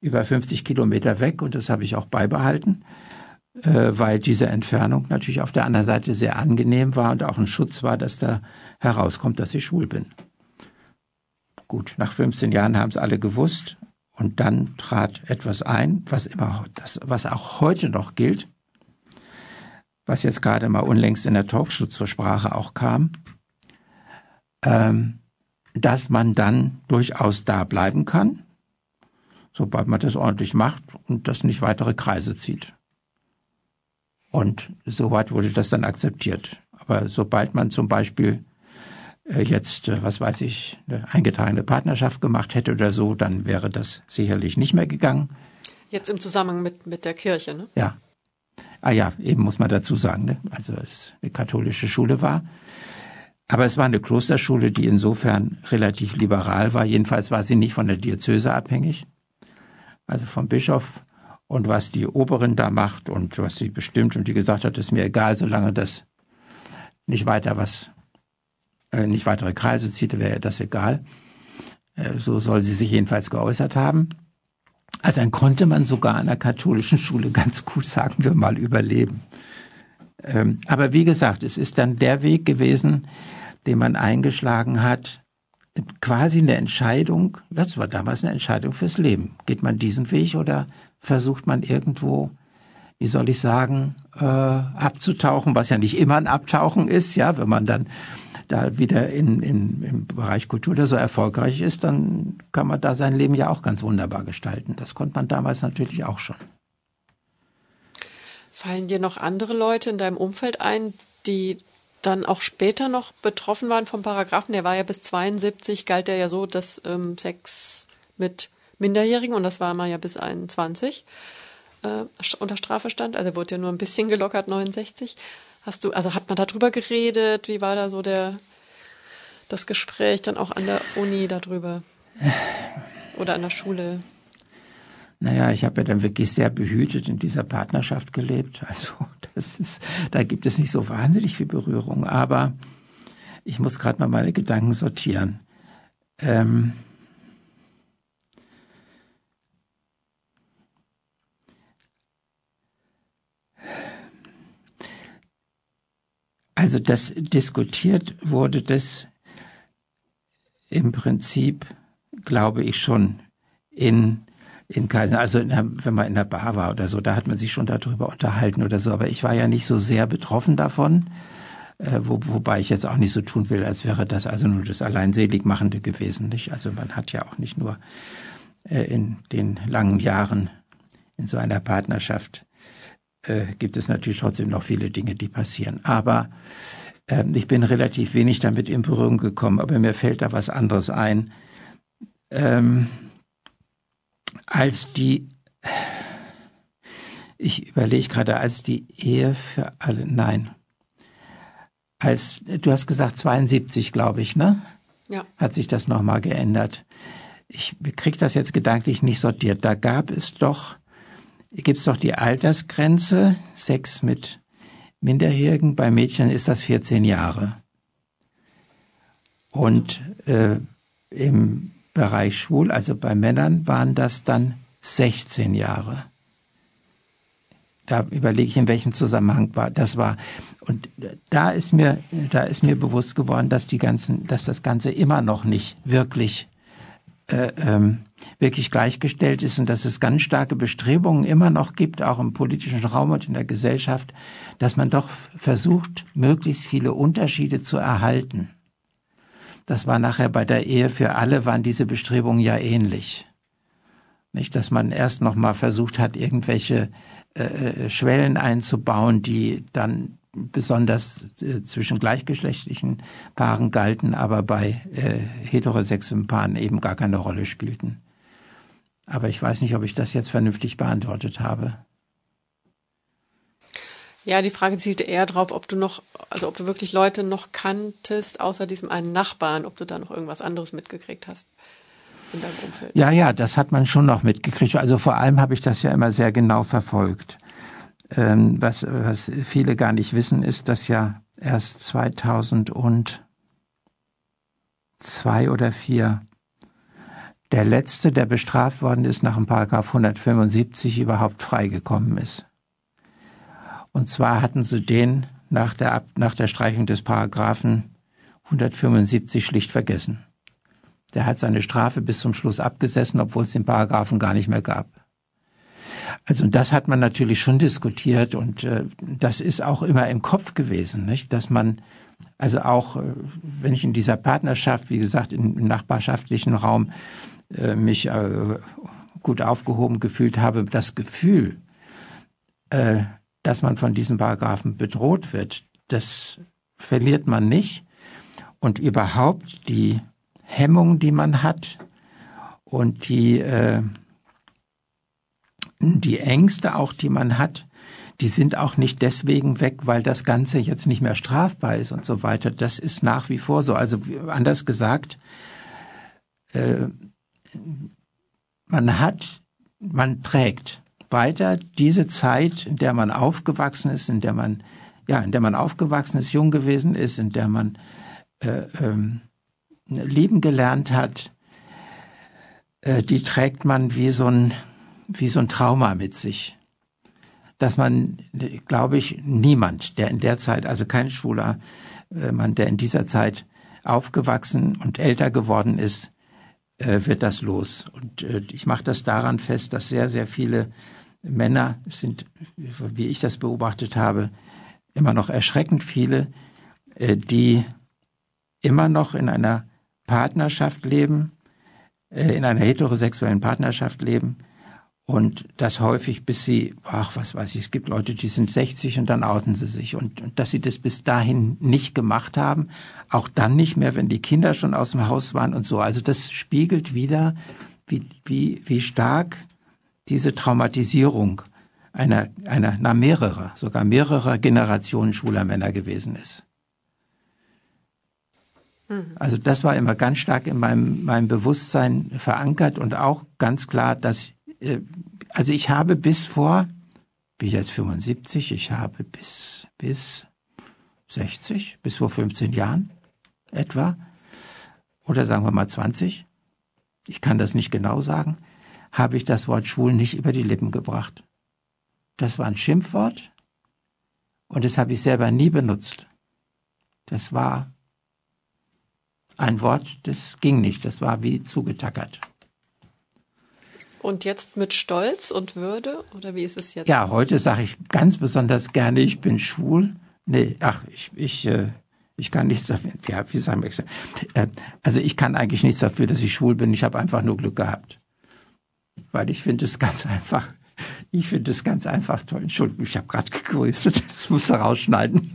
über 50 Kilometer weg und das habe ich auch beibehalten, äh, weil diese Entfernung natürlich auf der anderen Seite sehr angenehm war und auch ein Schutz war, dass da herauskommt, dass ich schwul bin. Gut, nach 15 Jahren haben es alle gewusst und dann trat etwas ein, was immer, das, was auch heute noch gilt, was jetzt gerade mal unlängst in der Talkshow zur Sprache auch kam, ähm, dass man dann durchaus da bleiben kann, sobald man das ordentlich macht und das nicht weitere Kreise zieht. Und soweit wurde das dann akzeptiert. Aber sobald man zum Beispiel äh, jetzt, äh, was weiß ich, eine eingetragene Partnerschaft gemacht hätte oder so, dann wäre das sicherlich nicht mehr gegangen. Jetzt im Zusammenhang mit, mit der Kirche, ne? Ja. Ah ja, eben muss man dazu sagen, ne? also es eine katholische Schule war. Aber es war eine Klosterschule, die insofern relativ liberal war. Jedenfalls war sie nicht von der Diözese abhängig, also vom Bischof. Und was die Oberin da macht und was sie bestimmt und die gesagt hat, ist mir egal, solange das nicht weiter was, äh, nicht weitere Kreise zieht, wäre das egal. Äh, so soll sie sich jedenfalls geäußert haben. Also dann konnte man sogar an der katholischen Schule ganz gut, sagen wir mal, überleben. Ähm, aber wie gesagt, es ist dann der Weg gewesen, den man eingeschlagen hat, quasi eine Entscheidung, das war damals eine Entscheidung fürs Leben. Geht man diesen Weg oder versucht man irgendwo, wie soll ich sagen, äh, abzutauchen, was ja nicht immer ein Abtauchen ist, ja, wenn man dann da wieder in, in, im Bereich Kultur da so erfolgreich ist, dann kann man da sein Leben ja auch ganz wunderbar gestalten. Das konnte man damals natürlich auch schon. Fallen dir noch andere Leute in deinem Umfeld ein, die dann auch später noch betroffen waren vom Paragraphen? Der war ja bis 72, galt der ja so, dass ähm, Sex mit Minderjährigen, und das war mal ja bis 21, äh, unter Strafe stand. Also wurde ja nur ein bisschen gelockert, 69. Hast du, also hat man darüber geredet? Wie war da so der, das Gespräch dann auch an der Uni darüber? Oder an der Schule? Naja, ich habe ja dann wirklich sehr behütet in dieser Partnerschaft gelebt. Also das ist, da gibt es nicht so wahnsinnig viel Berührung. Aber ich muss gerade mal meine Gedanken sortieren. Ähm, Also das diskutiert wurde das im Prinzip, glaube ich, schon in in Kaiser, also in der, wenn man in der Bar war oder so, da hat man sich schon darüber unterhalten oder so. Aber ich war ja nicht so sehr betroffen davon, äh, wo, wobei ich jetzt auch nicht so tun will, als wäre das also nur das allein Seligmachende gewesen. Nicht? Also man hat ja auch nicht nur äh, in den langen Jahren in so einer Partnerschaft äh, gibt es natürlich trotzdem noch viele Dinge, die passieren. Aber äh, ich bin relativ wenig damit in Berührung gekommen, aber mir fällt da was anderes ein. Ähm, als die, ich überlege gerade, als die Ehe für alle, nein, als, du hast gesagt 72, glaube ich, ne? Ja. Hat sich das nochmal geändert. Ich krieg das jetzt gedanklich nicht sortiert. Da gab es doch gibt es doch die Altersgrenze, Sex mit Minderjährigen. Bei Mädchen ist das 14 Jahre. Und äh, im Bereich Schwul, also bei Männern, waren das dann 16 Jahre. Da überlege ich, in welchem Zusammenhang war, das war. Und da ist mir, da ist mir bewusst geworden, dass die ganzen, dass das Ganze immer noch nicht wirklich äh, ähm, wirklich gleichgestellt ist und dass es ganz starke Bestrebungen immer noch gibt, auch im politischen Raum und in der Gesellschaft, dass man doch versucht, möglichst viele Unterschiede zu erhalten. Das war nachher bei der Ehe für alle, waren diese Bestrebungen ja ähnlich. Nicht, dass man erst noch mal versucht hat, irgendwelche äh, äh Schwellen einzubauen, die dann besonders äh, zwischen gleichgeschlechtlichen Paaren galten, aber bei äh, heterosexuellen Paaren eben gar keine Rolle spielten. Aber ich weiß nicht, ob ich das jetzt vernünftig beantwortet habe. Ja, die Frage zielte eher darauf, ob du noch, also ob du wirklich Leute noch kanntest, außer diesem einen Nachbarn, ob du da noch irgendwas anderes mitgekriegt hast in deinem Umfeld. Ja, ja, das hat man schon noch mitgekriegt. Also vor allem habe ich das ja immer sehr genau verfolgt. Ähm, was, was viele gar nicht wissen, ist, dass ja erst 2002 oder 4 der letzte, der bestraft worden ist, nach dem Paragraph 175 überhaupt freigekommen ist. Und zwar hatten sie den nach der, nach der Streichung des Paragraphen 175 schlicht vergessen. Der hat seine Strafe bis zum Schluss abgesessen, obwohl es den Paragraphen gar nicht mehr gab. Also das hat man natürlich schon diskutiert und äh, das ist auch immer im Kopf gewesen, nicht? dass man also auch, äh, wenn ich in dieser Partnerschaft, wie gesagt, im nachbarschaftlichen Raum äh, mich äh, gut aufgehoben gefühlt habe, das Gefühl, äh, dass man von diesen Paragraphen bedroht wird, das verliert man nicht. Und überhaupt die Hemmung, die man hat und die, äh, die Ängste auch, die man hat, die sind auch nicht deswegen weg, weil das Ganze jetzt nicht mehr strafbar ist und so weiter. Das ist nach wie vor so. Also anders gesagt, äh, man hat, man trägt weiter diese Zeit, in der man aufgewachsen ist, in der man, ja, in der man aufgewachsen ist, jung gewesen ist, in der man äh, ähm, lieben gelernt hat, äh, die trägt man wie so ein, wie so ein Trauma mit sich. Dass man, glaube ich, niemand, der in der Zeit, also kein schwuler äh, Mann, der in dieser Zeit aufgewachsen und älter geworden ist, äh, wird das los. Und äh, ich mache das daran fest, dass sehr, sehr viele Männer sind, wie ich das beobachtet habe, immer noch erschreckend viele, äh, die immer noch in einer Partnerschaft leben, äh, in einer heterosexuellen Partnerschaft leben und das häufig bis sie, ach was weiß ich, es gibt Leute, die sind 60 und dann outen sie sich und, und dass sie das bis dahin nicht gemacht haben, auch dann nicht mehr, wenn die Kinder schon aus dem Haus waren und so. Also das spiegelt wieder, wie, wie, wie stark diese Traumatisierung einer, einer, na mehrerer, sogar mehrerer Generationen schwuler Männer gewesen ist. Mhm. Also das war immer ganz stark in meinem, meinem Bewusstsein verankert und auch ganz klar, dass, äh, also ich habe bis vor, bin ich jetzt 75, ich habe bis, bis 60, bis vor 15 Jahren etwa, oder sagen wir mal 20, ich kann das nicht genau sagen, habe ich das Wort schwul nicht über die Lippen gebracht. Das war ein Schimpfwort und das habe ich selber nie benutzt. Das war ein Wort, das ging nicht, das war wie zugetackert. Und jetzt mit Stolz und Würde oder wie ist es jetzt? Ja, heute sage ich ganz besonders gerne, ich bin schwul. Nee, ach, ich, ich, äh, ich kann nichts dafür. Ja, wie sagen wir? Äh, also ich kann eigentlich nichts dafür, dass ich schwul bin. Ich habe einfach nur Glück gehabt weil ich finde es ganz einfach. Ich finde es ganz einfach toll. Entschuldigung, ich habe gerade gegrüßt. Das muss rausschneiden.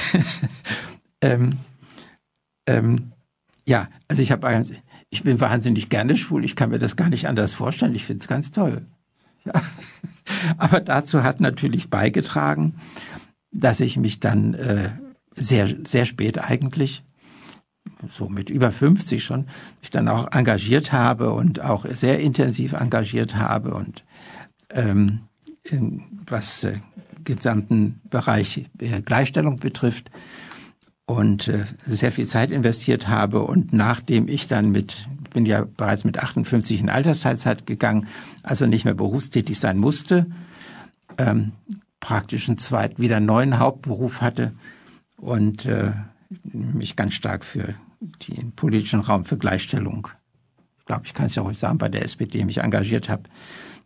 ähm, ähm, ja, also ich habe ich bin wahnsinnig gerne schwul. Ich kann mir das gar nicht anders vorstellen. Ich finde es ganz toll. Ja. Aber dazu hat natürlich beigetragen, dass ich mich dann äh, sehr sehr spät eigentlich so mit über 50 schon, mich dann auch engagiert habe und auch sehr intensiv engagiert habe und ähm, in, was äh, gesamten Bereich äh, Gleichstellung betrifft und äh, sehr viel Zeit investiert habe und nachdem ich dann mit bin ja bereits mit 58 in Altersteilzeit gegangen, also nicht mehr berufstätig sein musste, ähm, praktisch einen zweiten wieder einen neuen Hauptberuf hatte und äh, mich ganz stark für den politischen Raum für Gleichstellung. Ich glaube, ich kann es ja ruhig sagen, bei der SPD mich engagiert habe,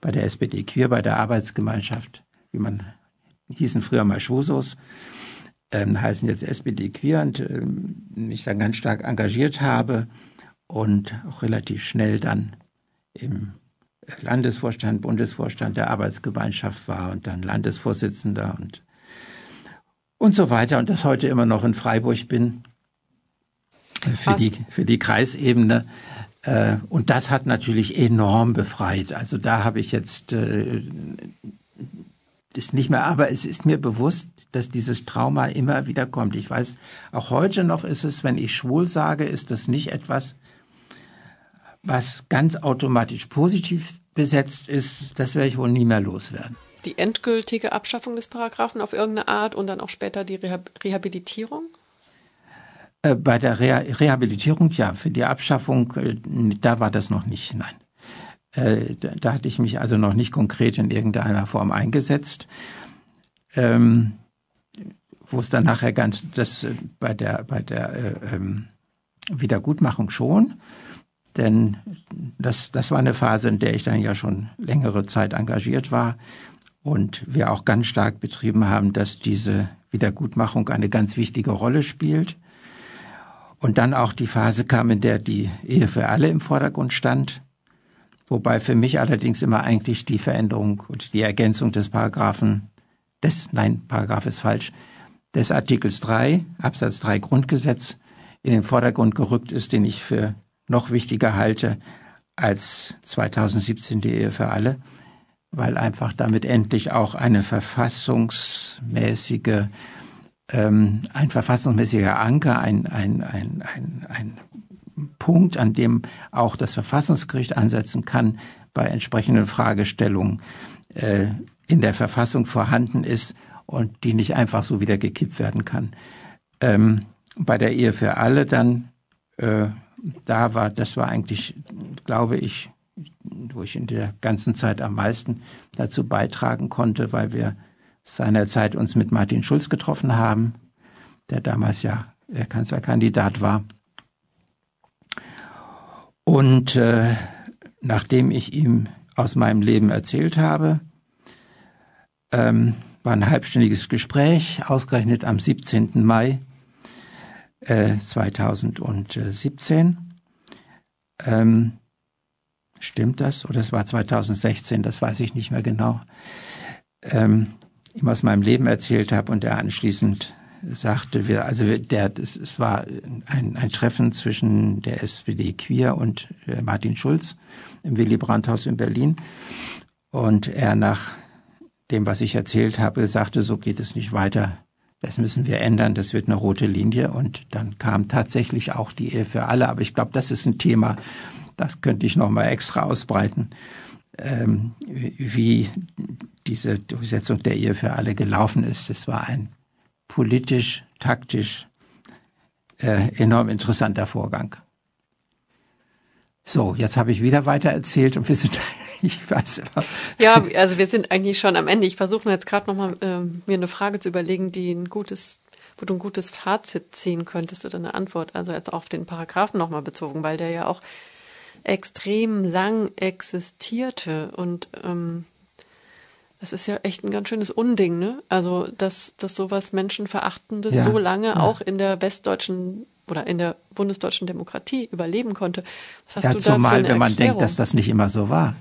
bei der SPD Queer, bei der Arbeitsgemeinschaft, wie man hießen früher mal Schwusos, ähm, heißen jetzt SPD Queer und ähm, mich dann ganz stark engagiert habe und auch relativ schnell dann im Landesvorstand, Bundesvorstand der Arbeitsgemeinschaft war und dann Landesvorsitzender und und so weiter und das heute immer noch in Freiburg bin für die, für die Kreisebene. Äh, und das hat natürlich enorm befreit. Also da habe ich jetzt äh, ist nicht mehr, aber es ist mir bewusst, dass dieses Trauma immer wieder kommt. Ich weiß, auch heute noch ist es, wenn ich schwul sage, ist das nicht etwas, was ganz automatisch positiv besetzt ist. Das werde ich wohl nie mehr loswerden. Die endgültige Abschaffung des Paragraphen auf irgendeine Art und dann auch später die Rehabilitierung? Äh, bei der Reha Rehabilitierung, ja, für die Abschaffung, äh, da war das noch nicht, nein. Äh, da, da, hatte ich mich also noch nicht konkret in irgendeiner Form eingesetzt. Ähm, wo es dann nachher ganz, das bei der, bei der äh, ähm, Wiedergutmachung schon, denn das, das war eine Phase, in der ich dann ja schon längere Zeit engagiert war und wir auch ganz stark betrieben haben, dass diese Wiedergutmachung eine ganz wichtige Rolle spielt. Und dann auch die Phase kam, in der die Ehe für alle im Vordergrund stand. Wobei für mich allerdings immer eigentlich die Veränderung und die Ergänzung des Paragraphen, des, nein, Paragraph ist falsch, des Artikels 3, Absatz 3 Grundgesetz in den Vordergrund gerückt ist, den ich für noch wichtiger halte als 2017 die Ehe für alle, weil einfach damit endlich auch eine verfassungsmäßige ähm, ein verfassungsmäßiger Anker, ein, ein, ein, ein, ein Punkt, an dem auch das Verfassungsgericht ansetzen kann bei entsprechenden Fragestellungen äh, in der Verfassung vorhanden ist und die nicht einfach so wieder gekippt werden kann. Ähm, bei der Ehe für alle dann, äh, da war, das war eigentlich, glaube ich, wo ich in der ganzen Zeit am meisten dazu beitragen konnte, weil wir seinerzeit uns mit Martin Schulz getroffen haben, der damals ja Kanzlerkandidat war. Und äh, nachdem ich ihm aus meinem Leben erzählt habe, ähm, war ein halbstündiges Gespräch, ausgerechnet am 17. Mai äh, 2017. Ähm, stimmt das? Oder es war 2016, das weiß ich nicht mehr genau. Ähm, ihm aus meinem Leben erzählt habe und er anschließend sagte, wir, also der, es war ein, ein Treffen zwischen der SPD Queer und äh, Martin Schulz im Willy Brandt-Haus in Berlin. Und er nach dem, was ich erzählt habe, sagte, so geht es nicht weiter. Das müssen wir ändern. Das wird eine rote Linie. Und dann kam tatsächlich auch die Ehe für alle. Aber ich glaube, das ist ein Thema, das könnte ich noch mal extra ausbreiten, ähm, wie diese Durchsetzung der Ehe für alle gelaufen ist. Es war ein politisch, taktisch äh, enorm interessanter Vorgang. So, jetzt habe ich wieder weiter erzählt und wir sind, ich weiß. Ja, also wir sind eigentlich schon am Ende. Ich versuche jetzt gerade nochmal äh, mir eine Frage zu überlegen, die ein gutes, wo du ein gutes Fazit ziehen könntest oder eine Antwort. Also jetzt auf den Paragraphen nochmal bezogen, weil der ja auch extrem lang existierte und ähm, das ist ja echt ein ganz schönes Unding, ne? Also, dass, dass sowas Menschenverachtendes ja, so lange ja. auch in der westdeutschen oder in der bundesdeutschen Demokratie überleben konnte. Was hast ja, du da zumal, für eine wenn man Erklärung? denkt, dass das nicht immer so war.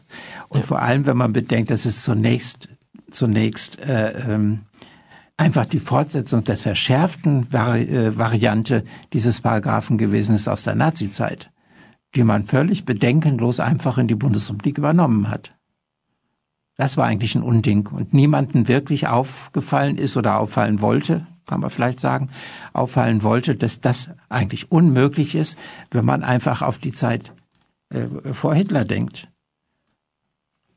Und ja. vor allem, wenn man bedenkt, dass es zunächst, zunächst äh, ähm, einfach die Fortsetzung des verschärften Vari äh, Variante dieses Paragraphen gewesen ist aus der Nazizeit, die man völlig bedenkenlos einfach in die Bundesrepublik übernommen hat. Das war eigentlich ein Unding und niemanden wirklich aufgefallen ist oder auffallen wollte, kann man vielleicht sagen, auffallen wollte, dass das eigentlich unmöglich ist, wenn man einfach auf die Zeit äh, vor Hitler denkt.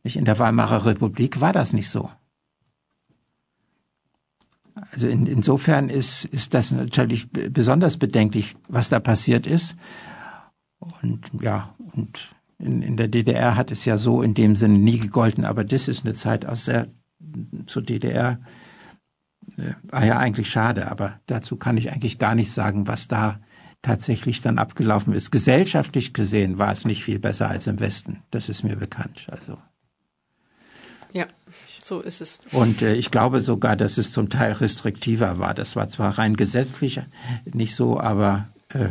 In der Weimarer Republik war das nicht so. Also in, insofern ist, ist das natürlich besonders bedenklich, was da passiert ist. Und ja, und in, in der DDR hat es ja so in dem Sinne nie gegolten, aber das ist eine Zeit aus der zur DDR äh, war ja eigentlich schade, aber dazu kann ich eigentlich gar nicht sagen, was da tatsächlich dann abgelaufen ist. Gesellschaftlich gesehen war es nicht viel besser als im Westen. Das ist mir bekannt. Also ja, so ist es. Und äh, ich glaube sogar, dass es zum Teil restriktiver war. Das war zwar rein gesetzlich nicht so, aber äh,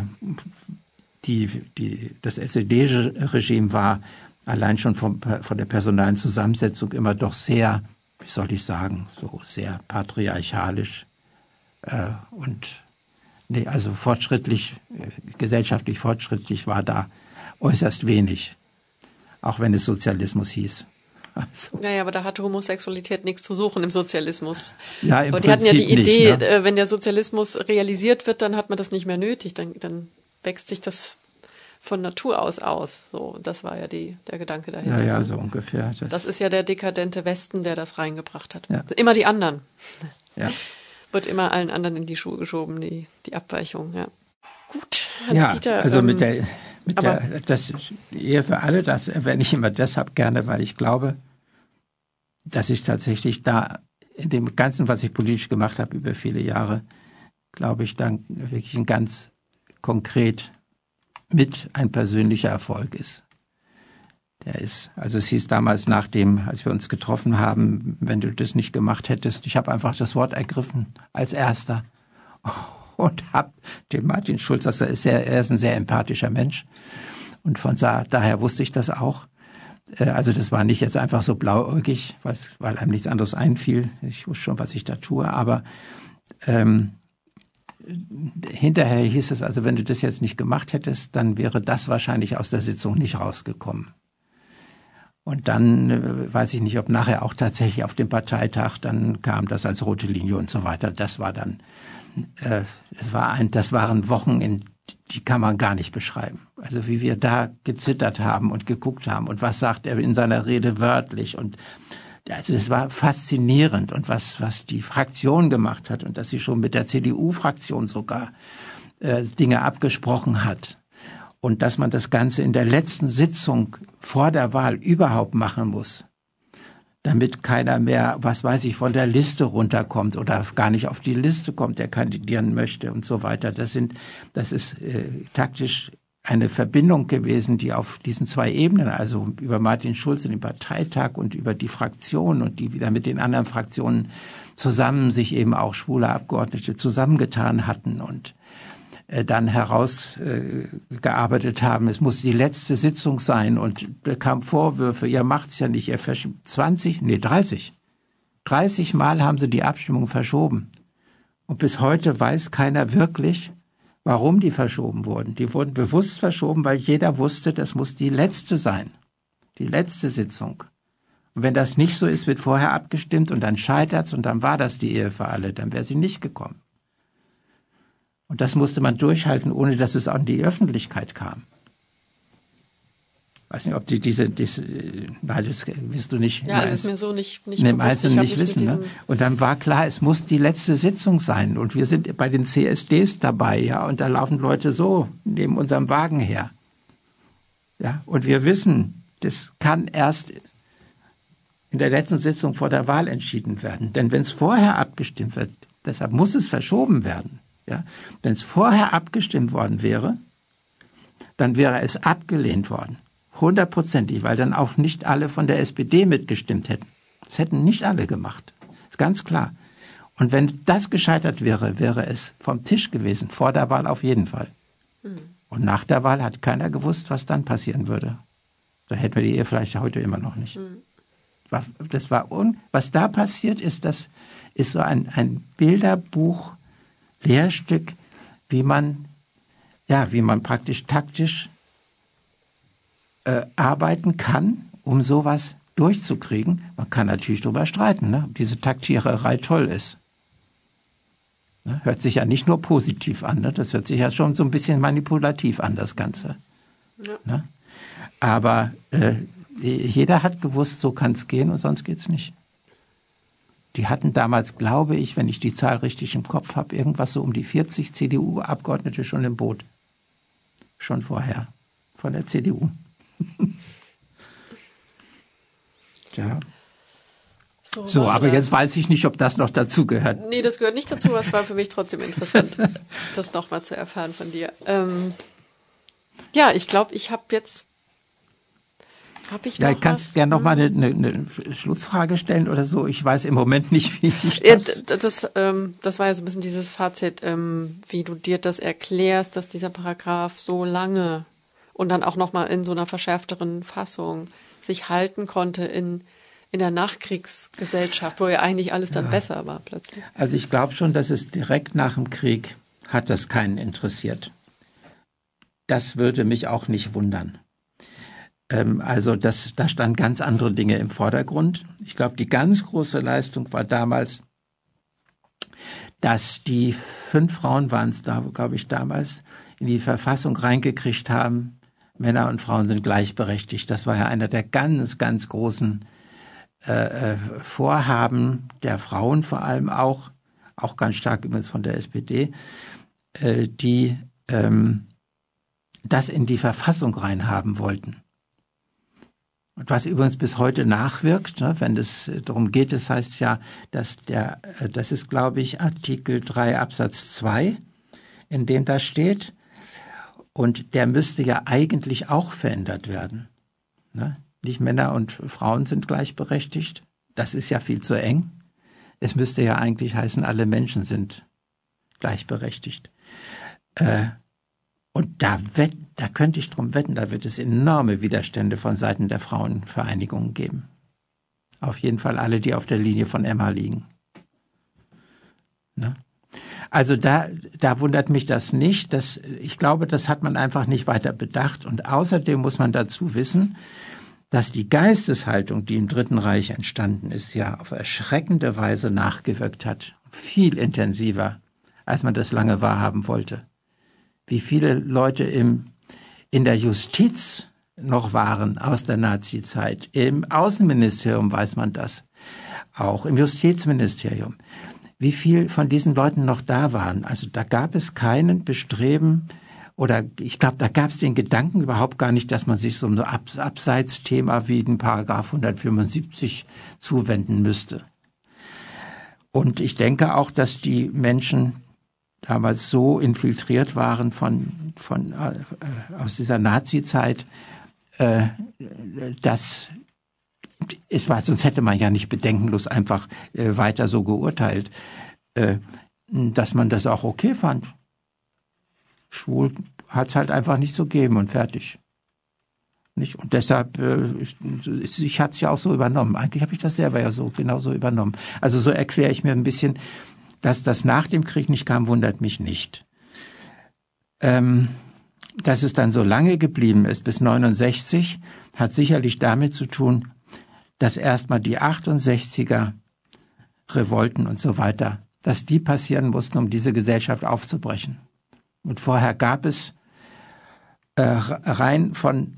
die, die, das SED-Regime war allein schon vom, von der personalen Zusammensetzung immer doch sehr, wie soll ich sagen, so sehr patriarchalisch äh, und nee, also fortschrittlich, äh, gesellschaftlich fortschrittlich war da äußerst wenig, auch wenn es Sozialismus hieß. Also. Naja, aber da hatte Homosexualität nichts zu suchen im Sozialismus. Ja, im aber die Prinzip hatten ja die Idee, nicht, ne? Äh, wenn der Sozialismus realisiert wird, dann hat man das nicht mehr nötig, dann, dann wächst sich das von Natur aus aus. So, das war ja die, der Gedanke dahinter. Ja, ja, so ungefähr. Das, das ist ja der dekadente Westen, der das reingebracht hat. Ja. Immer die anderen. Ja. Wird immer allen anderen in die Schuhe geschoben, die, die Abweichung, ja. Gut, ja, Dieter, also ähm, mit der, mit aber- der das Ehe für alle, das erwähne ich immer deshalb gerne, weil ich glaube, dass ich tatsächlich da in dem Ganzen, was ich politisch gemacht habe über viele Jahre, glaube ich, dann wirklich ein ganz konkret mit ein persönlicher Erfolg ist. Der ist, also es hieß damals nach dem, als wir uns getroffen haben, wenn du das nicht gemacht hättest, ich habe einfach das Wort ergriffen als erster und habe dem Martin Schulz, also er ist, sehr, er ist ein sehr empathischer Mensch und von da, daher wusste ich das auch. Äh, Also das war nicht jetzt einfach so blauäugig, weil einem nichts anderes einfiel. Ich wusste schon, was ich da tue, aber ähm, hinterher hieß es also, wenn du das jetzt nicht gemacht hättest, dann wäre das wahrscheinlich aus der Sitzung nicht rausgekommen. Und dann äh, weiß ich nicht, ob nachher auch tatsächlich auf dem Parteitag dann kam das als rote Linie und so weiter. Das war dann, äh, es war ein, das waren Wochen, in die kann man gar nicht beschreiben. Also wie wir da gezittert haben und geguckt haben und was sagt er in seiner Rede wörtlich und also es war faszinierend und was was die Fraktion gemacht hat und dass sie schon mit der CDU-Fraktion sogar äh, Dinge abgesprochen hat und dass man das Ganze in der letzten Sitzung vor der Wahl überhaupt machen muss, damit keiner mehr, was weiß ich, von der Liste runterkommt oder gar nicht auf die Liste kommt, der kandidieren möchte und so weiter. Das sind, das ist äh, taktisch eine Verbindung gewesen, die auf diesen zwei Ebenen, also über Martin Schulz in den Parteitag und über die Fraktion und die wieder mit den anderen Fraktionen zusammen sich eben auch schwule Abgeordnete zusammengetan hatten und äh, dann herausgearbeitet haben, es muss die letzte Sitzung sein und bekam Vorwürfe, ihr macht's ja nicht, ihr verschiebt 20, nee 30. 30 Mal haben sie die Abstimmung verschoben. Und bis heute weiß keiner wirklich, warum die verschoben wurden. Die wurden bewusst verschoben, weil jeder wusste, das muss die letzte sein. Die letzte Sitzung. Und wenn das nicht so ist, wird vorher abgestimmt und dann scheitert's und dann war das die Ehe für alle, dann wäre sie nicht gekommen. Und das musste man durchhalten, ohne dass es an die Öffentlichkeit kam. Weiß nicht, ob die diese, diese nein, das wirst du nicht. Ja, es ist mir so nicht, nicht dem bewusst. Einzelnen Ich nicht wissen. Ne? Und dann war klar, es muss die letzte Sitzung sein. Und wir sind bei den CSDs dabei, ja, und da laufen Leute so neben unserem Wagen her. Ja, und wir wissen, das kann erst in der letzten Sitzung vor der Wahl entschieden werden. Denn wenn es vorher abgestimmt wird, deshalb muss es verschoben werden. Ja, wenn es vorher abgestimmt worden wäre, dann wäre es abgelehnt worden. Hundertprozentig, weil dann auch nicht alle von der SPD mitgestimmt hätten. Das hätten nicht alle gemacht. Ist ganz klar. Und wenn das gescheitert wäre, wäre es vom Tisch gewesen. Vor der Wahl auf jeden Fall. Und nach der Wahl hat keiner gewusst, was dann passieren würde. Da hätten wir die Ehe vielleicht heute immer noch nicht. War- Das war un was da passiert ist, das ist so ein, ein Bilderbuch, Lehrstück, wie man, ja, wie man praktisch taktisch äh, arbeiten kann, um sowas durchzukriegen. Man kann natürlich darüber streiten, ne, ob diese Taktiererei toll ist. Ne, hört sich ja nicht nur positiv an, ne, das hört sich ja schon so ein bisschen manipulativ an, das Ganze. Ja. Ne? Aber äh, jeder hat gewusst, so kann es gehen und sonst geht's nicht. Die hatten damals, glaube ich, wenn ich die Zahl richtig im Kopf habe, irgendwas so um die 40 CDU-Abgeordnete schon im Boot. Schon vorher. Von der CDU. ja. So, war aber das. jetzt weiß ich nicht, ob das noch dazu gehört. Nee, das gehört nicht dazu, aber es war für mich trotzdem interessant, das nochmal zu erfahren von dir. Ähm, ja, ich glaube, ich habe jetzt. Habe ich Ja, noch ich kannst was? gerne noch mal eine, eine, eine Schlussfrage stellen oder so. Ich weiß im Moment nicht, wie ich Ja, das... d- das, ähm, das war ja so ein bisschen dieses Fazit, ähm, wie du dir das erklärst, dass dieser Paragraph so lange und dann auch nochmal in so einer verschärfteren Fassung sich halten konnte in, in der Nachkriegsgesellschaft, wo ja eigentlich alles dann besser war plötzlich. Also ich glaube schon, dass es direkt nach dem Krieg hat das keinen interessiert. Das würde mich auch nicht wundern. Ähm, also das, da standen ganz andere Dinge im Vordergrund. Ich glaube, die ganz große Leistung war damals, dass die fünf Frauen waren es da, glaube ich, damals, in die Verfassung reingekriegt haben, Männer und Frauen sind gleichberechtigt. Das war ja einer der ganz, ganz großen äh, äh, Vorhaben der Frauen vor allem auch, auch ganz stark übrigens von der SPD, äh, die ähm, das in die Verfassung reinhaben wollten. Und was übrigens bis heute nachwirkt, ne, wenn es darum geht, das heißt ja, dass der, äh, das ist, glaube ich, Artikel 3 Absatz 2, in dem da steht, und der müsste ja eigentlich auch verändert werden. Ne? Nicht Männer und Frauen sind gleichberechtigt. Das ist ja viel zu eng. Es müsste ja eigentlich heißen, alle Menschen sind gleichberechtigt. Äh, und da, wett, da könnte ich drum wetten, da wird es enorme Widerstände von Seiten der Frauenvereinigungen geben. Auf jeden Fall alle, die auf der Linie von Emma liegen. Ne? Also da, da wundert mich das nicht. Das, ich glaube, das hat man einfach nicht weiter bedacht. Und außerdem muss man dazu wissen, dass die Geisteshaltung, die im Dritten Reich entstanden ist, ja auf erschreckende Weise nachgewirkt hat. Viel intensiver, als man das lange wahrhaben wollte wie viele Leute im, in der Justiz noch waren aus der Nazizeit. Im Außenministerium weiß man das. Auch im Justizministerium. Wie viel von diesen Leuten noch da waren. Also da gab es keinen Bestreben, oder ich glaube, da gab es den Gedanken überhaupt gar nicht, dass man sich so einem Abseitsthema wie den Paragraph 175 zuwenden müsste. Und ich denke auch, dass die Menschen damals so infiltriert waren von, von äh, aus dieser Nazi-Zeit, äh, dass es war, sonst hätte man ja nicht bedenkenlos einfach äh, weiter so geurteilt, äh, dass man das auch okay fand. Schwul hat es halt einfach nicht so gegeben und fertig. Nicht? Und deshalb, äh, ich, ich hatte es ja auch so übernommen. Eigentlich habe ich das selber ja so genauso übernommen. Also so erkläre ich mir ein bisschen, dass das nach dem Krieg nicht kam, wundert mich nicht. Ähm, dass es dann so lange geblieben ist, bis 69, hat sicherlich damit zu tun, dass erstmal die 68er Revolten und so weiter, dass die passieren mussten, um diese Gesellschaft aufzubrechen. Und vorher gab es äh, rein von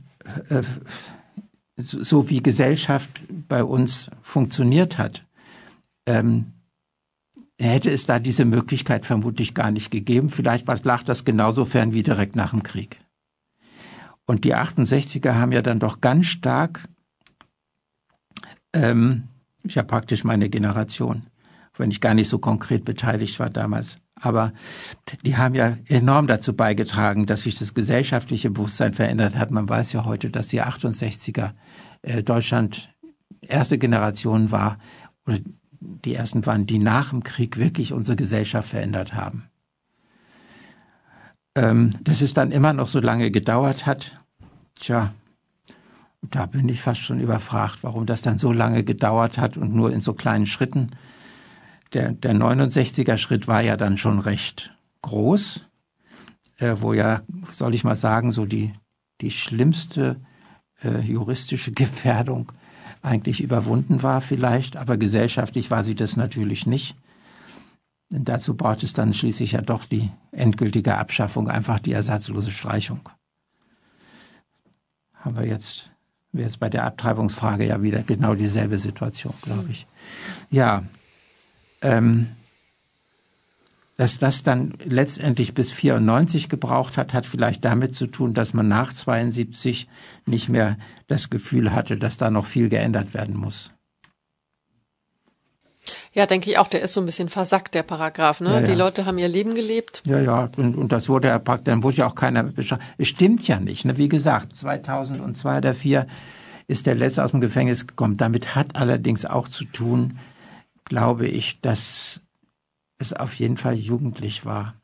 äh, so wie Gesellschaft bei uns funktioniert hat, ähm, hätte es da diese Möglichkeit vermutlich gar nicht gegeben. Vielleicht lag das genauso fern wie direkt nach dem Krieg. Und die 68er haben ja dann doch ganz stark, ähm, ich habe praktisch meine Generation, wenn ich gar nicht so konkret beteiligt war damals, aber die haben ja enorm dazu beigetragen, dass sich das gesellschaftliche Bewusstsein verändert hat. Man weiß ja heute, dass die 68er äh, Deutschland erste Generation war oder die ersten waren, die nach dem Krieg wirklich unsere Gesellschaft verändert haben. Ähm, dass es dann immer noch so lange gedauert hat, tja, da bin ich fast schon überfragt, warum das dann so lange gedauert hat und nur in so kleinen Schritten. Der, der 69er Schritt war ja dann schon recht groß, äh, wo ja, soll ich mal sagen, so die, die schlimmste äh, juristische Gefährdung eigentlich überwunden war vielleicht, aber gesellschaftlich war sie das natürlich nicht. Denn dazu braucht es dann schließlich ja doch die endgültige Abschaffung, einfach die ersatzlose Streichung. Haben wir jetzt, jetzt bei der Abtreibungsfrage ja wieder genau dieselbe Situation, glaube ich. Ja, ähm, dass das dann letztendlich bis 94 gebraucht hat, hat vielleicht damit zu tun, dass man nach 72 nicht mehr das Gefühl hatte, dass da noch viel geändert werden muss. Ja, denke ich auch, der ist so ein bisschen versackt, der Paragraph. Ne? Ja, ja. Die Leute haben ihr Leben gelebt. Ja, ja, und, und das wurde ja praktisch, dann wurde ja auch keiner bestraft. Es stimmt ja nicht. Ne? Wie gesagt, 2002 oder 2004 ist der Letzte aus dem Gefängnis gekommen. Damit hat allerdings auch zu tun, glaube ich, dass es auf jeden Fall jugendlich war.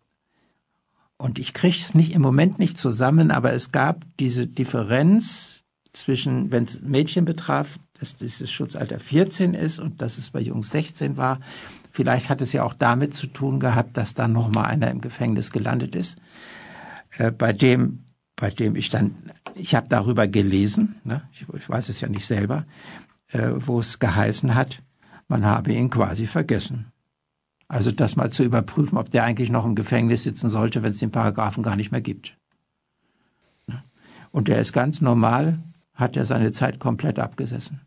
Und ich kriege es nicht im Moment nicht zusammen, aber es gab diese Differenz zwischen, wenn es Mädchen betraf, dass dieses Schutzalter 14 ist und dass es bei Jungs 16 war. Vielleicht hat es ja auch damit zu tun gehabt, dass dann noch mal einer im Gefängnis gelandet ist, äh, bei dem, bei dem ich dann, ich habe darüber gelesen, ne? ich, ich, weiß es ja nicht selber, äh, wo es geheißen hat, man habe ihn quasi vergessen. Also das mal zu überprüfen, ob der eigentlich noch im Gefängnis sitzen sollte, wenn es den Paragraphen gar nicht mehr gibt. Und der ist ganz normal, hat er seine Zeit komplett abgesessen.